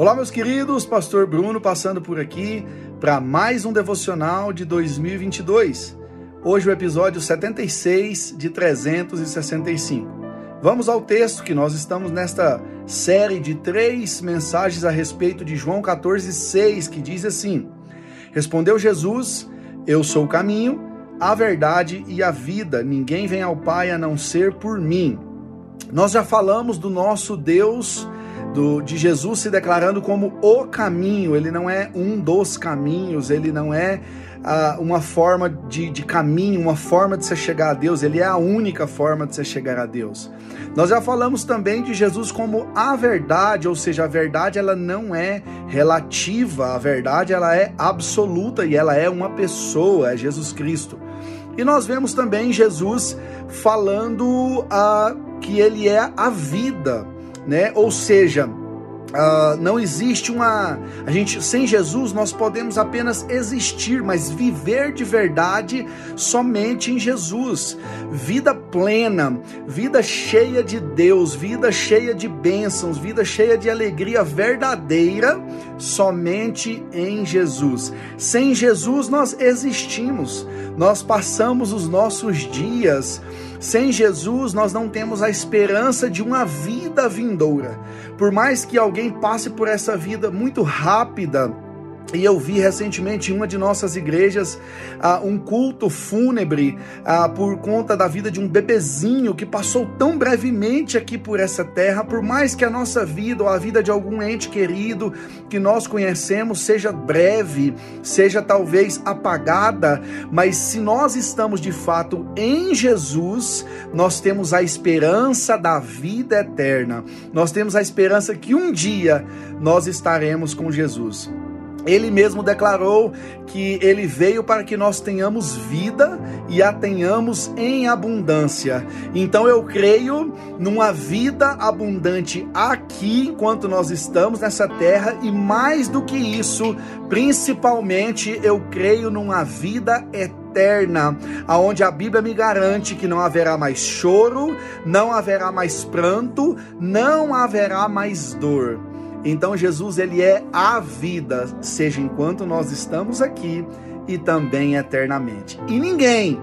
Olá, meus queridos, Pastor Bruno passando por aqui para mais um devocional de 2022. Hoje o episódio 76 de 365. Vamos ao texto que nós estamos nesta série de três mensagens a respeito de João 14:6, que diz assim: Respondeu Jesus: Eu sou o caminho, a verdade e a vida. Ninguém vem ao Pai a não ser por mim. Nós já falamos do nosso Deus do, de Jesus se declarando como o caminho, ele não é um dos caminhos, ele não é uh, uma forma de, de caminho, uma forma de se chegar a Deus, ele é a única forma de se chegar a Deus. Nós já falamos também de Jesus como a verdade, ou seja, a verdade ela não é relativa, a verdade ela é absoluta e ela é uma pessoa, é Jesus Cristo. E nós vemos também Jesus falando uh, que ele é a vida né? Ou seja, Uh, não existe uma. A gente, sem Jesus, nós podemos apenas existir, mas viver de verdade somente em Jesus. Vida plena, vida cheia de Deus, vida cheia de bênçãos, vida cheia de alegria verdadeira, somente em Jesus. Sem Jesus, nós existimos, nós passamos os nossos dias sem Jesus, nós não temos a esperança de uma vida vindoura. Por mais que alguém passe por essa vida muito rápida, e eu vi recentemente em uma de nossas igrejas uh, um culto fúnebre uh, por conta da vida de um bebezinho que passou tão brevemente aqui por essa terra. Por mais que a nossa vida ou a vida de algum ente querido que nós conhecemos seja breve, seja talvez apagada, mas se nós estamos de fato em Jesus, nós temos a esperança da vida eterna. Nós temos a esperança que um dia nós estaremos com Jesus. Ele mesmo declarou que ele veio para que nós tenhamos vida e a tenhamos em abundância. Então eu creio numa vida abundante aqui enquanto nós estamos nessa terra e mais do que isso, principalmente eu creio numa vida eterna, aonde a Bíblia me garante que não haverá mais choro, não haverá mais pranto, não haverá mais dor. Então Jesus ele é a vida, seja enquanto nós estamos aqui e também eternamente. E ninguém,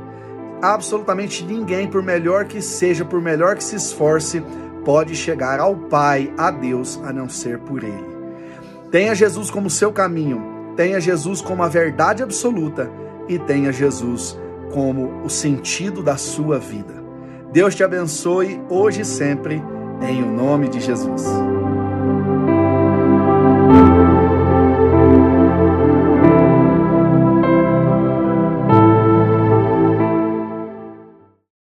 absolutamente ninguém, por melhor que seja, por melhor que se esforce, pode chegar ao Pai, a Deus, a não ser por ele. Tenha Jesus como seu caminho, tenha Jesus como a verdade absoluta e tenha Jesus como o sentido da sua vida. Deus te abençoe hoje e sempre, em o nome de Jesus.